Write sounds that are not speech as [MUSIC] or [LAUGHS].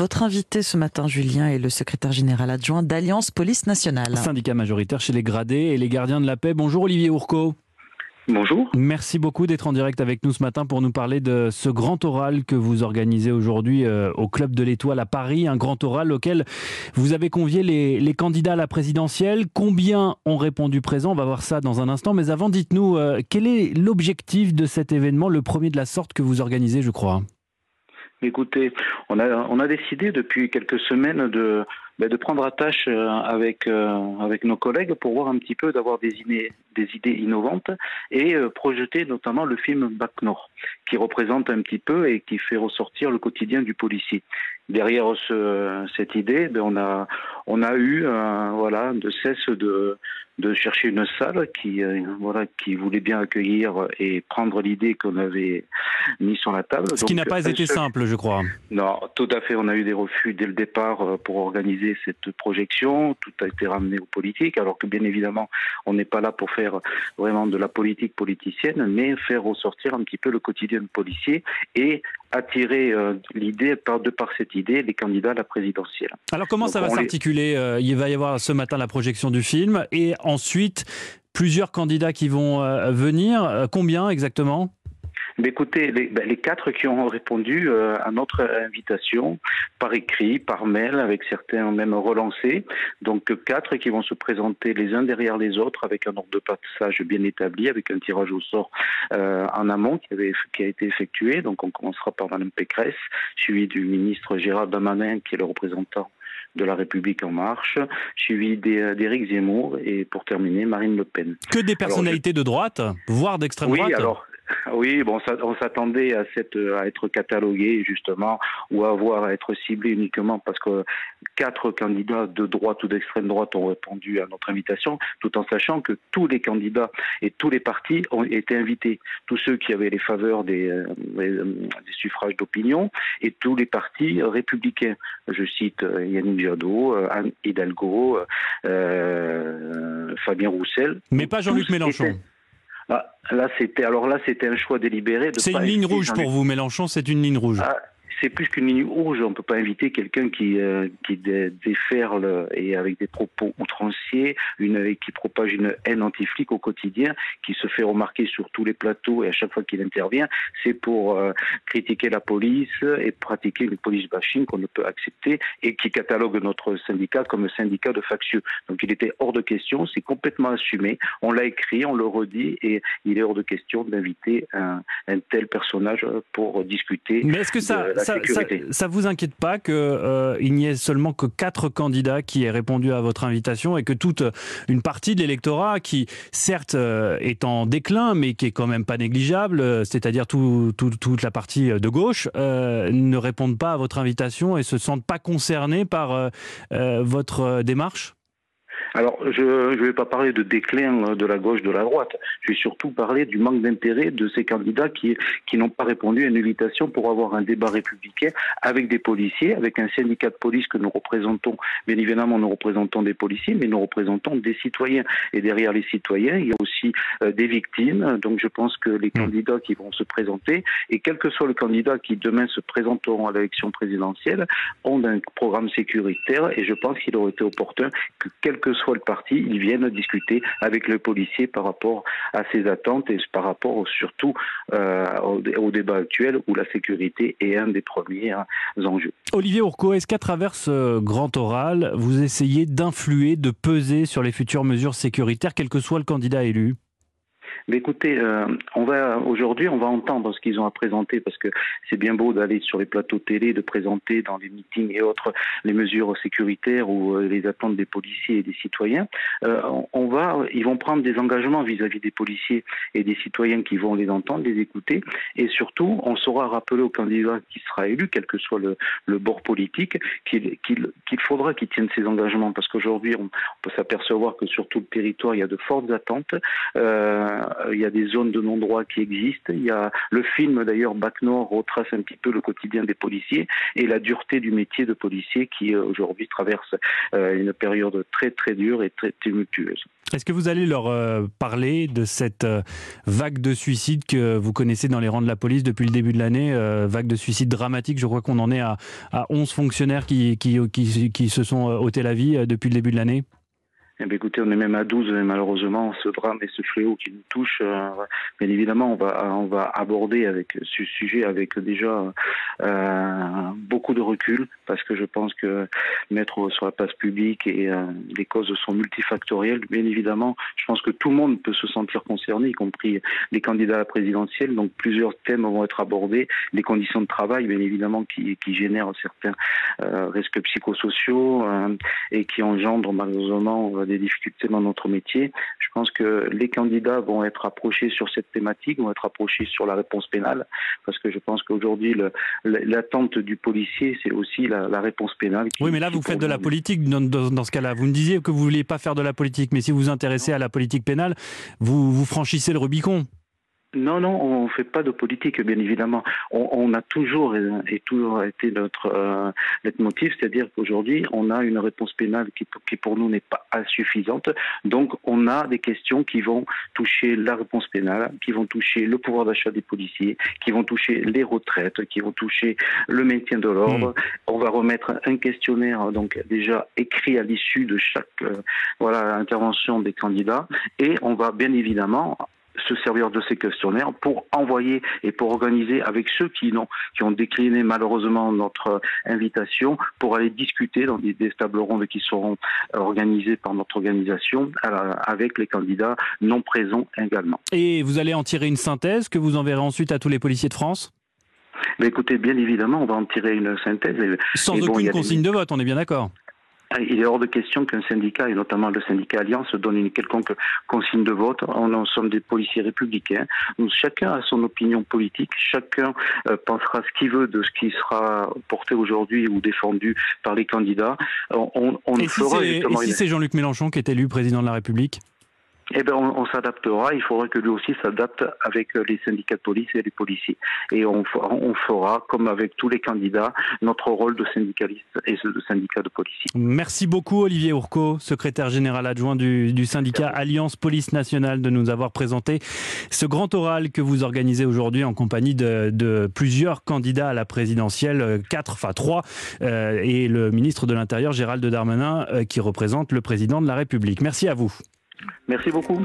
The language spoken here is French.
Votre invité ce matin, Julien, est le secrétaire général adjoint d'Alliance Police Nationale. Syndicat majoritaire chez les gradés et les gardiens de la paix. Bonjour Olivier Ourco. Bonjour. Merci beaucoup d'être en direct avec nous ce matin pour nous parler de ce grand oral que vous organisez aujourd'hui euh, au Club de l'Étoile à Paris. Un grand oral auquel vous avez convié les, candidats à la présidentielle. Combien ont répondu présent On va voir ça dans un instant. Mais avant, dites-nous, euh, quel est l'objectif de cet événement, le premier de la sorte que vous organisez, je crois? Écoutez, on a, on a décidé depuis quelques semaines de, de prendre attache euh, avec, euh, avec nos collègues pour voir un petit peu, d'avoir des idées, des idées innovantes et euh, projeter notamment le film Bac Nord, qui représente un petit peu et qui fait ressortir le quotidien du policier. Derrière ce, cette idée, ben, on, a, on a eu voilà, de cesse de, de chercher une salle qui, euh, voilà, qui voulait bien accueillir et prendre l'idée qu'on avait mis sur la table. Ce qui n'a pas été simple, je crois. Non, tout à fait. On a eu des refus dès le départ pour organiser cette projection. Tout a été ramené aux politiques, alors que bien évidemment, on n'est pas là pour faire vraiment de la politique politicienne, mais faire ressortir un petit peu le quotidien policier et attirer euh, l'idée, par, de par cette idée, les candidats à la présidentielle. Alors comment ça va s'articuler Il va y avoir ce matin la projection du film et ensuite plusieurs candidats qui vont euh, venir. Euh, combien exactement? Écoutez, ben, les, quatre qui ont répondu euh, à notre invitation par écrit, par mail, avec certains même relancés, donc quatre qui vont se présenter les uns derrière les autres avec un ordre de passage bien établi, avec un tirage au sort en amont qui, avait, qui a été effectué. Donc on commencera par Mme Pécresse, suivi du ministre Gérald Damanin qui est le représentant de la République en marche, suivi d'Éric Zemmour et pour terminer Marine Le Pen. Que des personnalités de droite, voire d'extrême oui, droite alors, [LAUGHS] Oui, bon, on s'attendait à, à être catalogué justement ou à avoir à être ciblé uniquement parce que quatre candidats de droite ou d'extrême droite ont répondu à notre invitation, tout en sachant que tous les candidats et tous les partis ont été invités. Tous ceux qui avaient les faveurs des, euh, euh, des suffrages d'opinion et tous les partis républicains. Je cite euh, Yannick Jadot, Anne Hidalgo, Fabien Roussel. Mais pas Jean-Luc Mélenchon. Ah, là, c'était alors là, c'était un choix délibéré. C'est une ligne rouge pour vous, Mélenchon. C'est une ligne rouge. Ah, c'est plus qu'une ligne rouge. On ne peut pas inviter quelqu'un qui, euh, qui déferle et avec des propos outranciers, une, qui propage une haine anti-flic au quotidien, qui se fait remarquer sur tous les plateaux et à chaque fois qu'il intervient, c'est pour euh, critiquer la police et pratiquer une police bashing qu'on ne peut accepter et qui catalogue notre syndicat comme syndicat de factieux. Donc il était hors de question, c'est complètement assumé. On l'a écrit, on le redit et il est hors de question d'inviter un, un, tel personnage pour discuter. Mais est-ce que ça, ça, ça, vous inquiète pas qu'il euh, n'y ait seulement que quatre candidats qui aient répondu à votre invitation et que toute une partie de l'électorat qui, certes, euh, est en déclin, mais qui est quand même pas négligeable, euh, c'est-à-dire toute la partie de gauche, ne répondent pas à votre invitation et se sentent pas concernés par votre démarche? Alors, je ne vais pas parler de déclin de la gauche, de la droite. Je vais surtout parler du manque d'intérêt de ces candidats qui, qui n'ont pas répondu à une invitation pour avoir un débat républicain avec des policiers, avec un syndicat de police que nous représentons. Bien évidemment, nous représentons des policiers, mais nous représentons des citoyens. Et derrière les citoyens, il y a aussi euh, des victimes. Donc, je pense que les mmh. candidats qui vont se présenter, et quel que soit le candidat qui demain se présenteront à l'élection présidentielle, ont un programme sécuritaire. Et je pense qu'il aurait été opportun que, quel que soit le parti, ils viennent discuter avec le policier par rapport à ses attentes et par rapport surtout euh, au, débat actuel où la sécurité est un des premiers hein, enjeux. Olivier Ourco, est-ce qu'à travers ce grand oral, vous essayez d'influer, de peser sur les futures mesures sécuritaires, quel que soit le candidat élu? Mais écoutez, euh, on va aujourd'hui, on va entendre ce qu'ils ont à présenter parce que c'est bien beau d'aller sur les plateaux télé, de présenter dans les meetings et autres les mesures sécuritaires ou euh, les attentes des policiers et des citoyens. Euh, on va, ils vont prendre des engagements vis-à-vis des policiers et des citoyens qui vont les entendre, les écouter, et surtout, on saura rappeler au candidat qui sera élu, quel que soit le, le bord politique, qu'il faudra qu'il tienne ses engagements parce qu'aujourd'hui, on, peut s'apercevoir que sur tout le territoire, il y a de fortes attentes. Euh, il y a des zones de non-droit qui existent. Il y a le film d'ailleurs Bac Nord retrace un petit peu le quotidien des policiers et la dureté du métier de policier qui aujourd'hui traverse une période très très dure et très tumultueuse. Est-ce que vous allez leur parler de cette vague de suicides que vous connaissez dans les rangs de la police depuis le début de l'année, vague de suicides dramatique. Je crois qu'on en est à, à 11 fonctionnaires qui, qui, qui, qui se sont ôtés la vie depuis le début de l'année. Eh bien, écoutez, on est même à 12, malheureusement, ce drame et ce fléau qui nous touche. Euh, bien évidemment, on va, on va aborder avec ce sujet avec déjà euh, de recul, parce que je pense que mettre sur la place publique et euh, les causes sont multifactorielles. Bien évidemment, je pense que tout le monde peut se sentir concerné, y compris les candidats à la présidentielle. Donc, plusieurs thèmes vont être abordés. Les conditions de travail, bien évidemment, qui, qui génèrent certains risques psychosociaux et qui engendrent malheureusement des difficultés dans notre métier. Je pense que les candidats vont être approchés sur cette thématique, vont être approchés sur la réponse pénale, parce que je pense qu'aujourd'hui, l'attente du policier, c'est aussi la, réponse pénale. oui, mais là, vous faites de la politique dans, dans, ce cas-là. Vous me disiez que vous ne vouliez pas faire de la politique, mais si vous vous intéressez à la politique pénale, vous, vous franchissez le Rubicon. Non, non, on ne fait pas de politique, bien évidemment. On, a toujours et toujours été notre, euh, motif, c'est-à-dire qu'aujourd'hui, on a une réponse pénale qui, qui pour nous n'est pas insuffisante. Donc, on a des questions qui vont toucher la réponse pénale, qui vont toucher le pouvoir d'achat des policiers, qui vont toucher les retraites, qui vont toucher le maintien de l'ordre. Hmm. On va remettre un questionnaire, donc déjà écrit à l'issue de chaque euh, voilà intervention des candidats, et on va bien évidemment se servir de ces questionnaires pour envoyer et pour organiser avec ceux qui, ont, qui ont décliné malheureusement notre invitation pour aller discuter dans des, tables rondes qui seront organisées par notre organisation euh, avec les candidats non présents également. Et vous allez en tirer une synthèse que vous enverrez ensuite à tous les policiers de France? Mais écoutez, bien évidemment, on va en tirer une synthèse. Sans aucune consigne de vote, on est bien d'accord il est hors de question qu'un syndicat, et notamment le syndicat Alliance, donne une quelconque consigne de vote. On, sommes des policiers républicains. Nous, chacun a son opinion politique. Chacun euh, pensera ce qu'il veut de ce qui sera porté aujourd'hui ou défendu par les candidats. On, on et si c'est Jean-Luc Mélenchon qui est élu président de la République? Eh bien, on, s'adaptera. Il faudra que lui aussi s'adapte avec euh, les syndicats de police et les policiers. Et on, on, fera, comme avec tous les candidats, notre rôle de syndicaliste et de syndicat de policiers. Merci beaucoup, Olivier Ourco, secrétaire général adjoint du, du syndicat Alliance Police Nationale, de nous avoir présenté ce grand oral que vous organisez aujourd'hui en compagnie de, de, plusieurs candidats à la présidentielle, euh, quatre, enfin trois, euh, et le ministre de l'Intérieur, Gérald Darmanin, qui représente le président de la République. Merci à vous. Merci beaucoup.